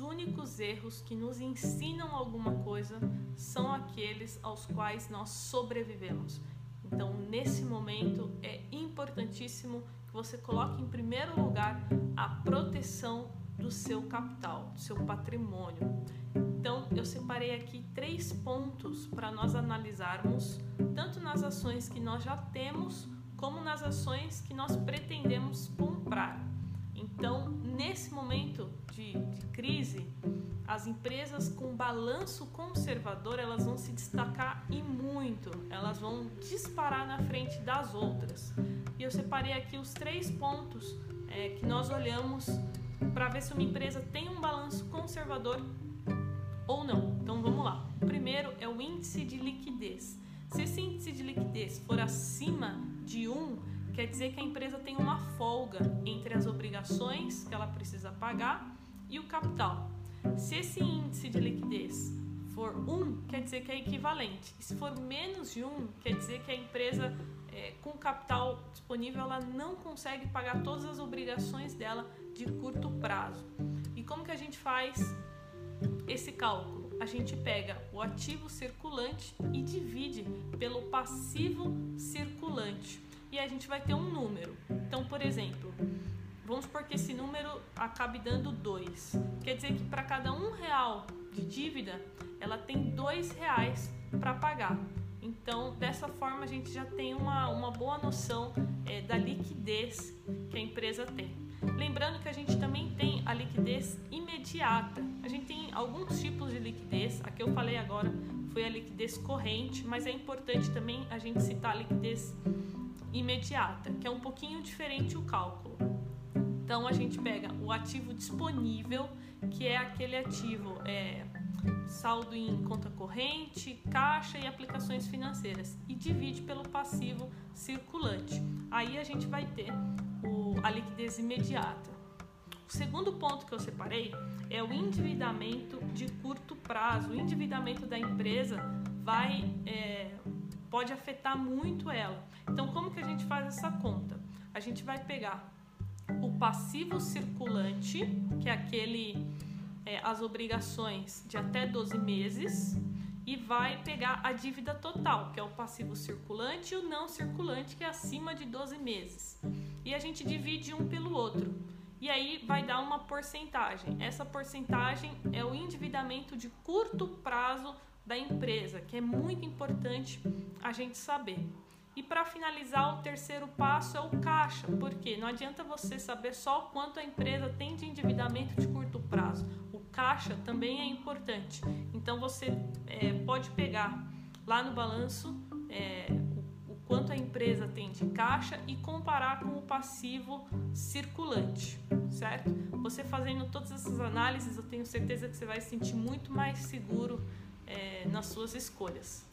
únicos erros que nos ensinam alguma coisa são aqueles aos quais nós sobrevivemos. Então, nesse momento, é importantíssimo que você coloque em primeiro lugar a proteção do seu capital, do seu patrimônio. Então, eu separei aqui três pontos para nós analisarmos, tanto nas ações que nós já temos, como nas ações que nós pretendemos as empresas com balanço conservador elas vão se destacar e muito, elas vão disparar na frente das outras. E eu separei aqui os três pontos é, que nós olhamos para ver se uma empresa tem um balanço conservador ou não. Então vamos lá. O primeiro é o índice de liquidez. Se esse índice de liquidez for acima de 1, quer dizer que a empresa tem uma folga entre as obrigações que ela precisa pagar e o capital. Se esse índice de liquidez for 1, quer dizer que é equivalente. E se for menos de 1, quer dizer que a empresa é, com capital disponível ela não consegue pagar todas as obrigações dela de curto prazo. E como que a gente faz esse cálculo? A gente pega o ativo circulante e divide pelo passivo circulante. E a gente vai ter um número. Então, por exemplo, vamos supor que esse número acabe dando 2. Quer dizer que para cada um real de dívida, ela tem dois reais para pagar. Então, dessa forma, a gente já tem uma, uma boa noção é, da liquidez que a empresa tem. Lembrando que a gente também tem a liquidez imediata. A gente tem alguns tipos de liquidez. A que eu falei agora foi a liquidez corrente, mas é importante também a gente citar a liquidez imediata, que é um pouquinho diferente o cálculo. Então a gente pega o ativo disponível, que é aquele ativo é, saldo em conta corrente, caixa e aplicações financeiras, e divide pelo passivo circulante. Aí a gente vai ter o, a liquidez imediata. O segundo ponto que eu separei é o endividamento de curto prazo. O endividamento da empresa vai é, pode afetar muito ela. Então, como que a gente faz essa conta? A gente vai pegar passivo circulante, que é aquele é, as obrigações de até 12 meses, e vai pegar a dívida total, que é o passivo circulante, e o não circulante, que é acima de 12 meses. E a gente divide um pelo outro. E aí vai dar uma porcentagem. Essa porcentagem é o endividamento de curto prazo da empresa, que é muito importante a gente saber. E para finalizar, o terceiro passo é o caixa, porque não adianta você saber só quanto a empresa tem de endividamento de curto prazo caixa também é importante. Então você é, pode pegar lá no balanço é, o, o, quanto a empresa tem de caixa e comparar com o passivo circulante, certo? Você fazendo todas essas análises, eu tenho certeza que você vai se sentir muito mais seguro é, nas suas escolhas.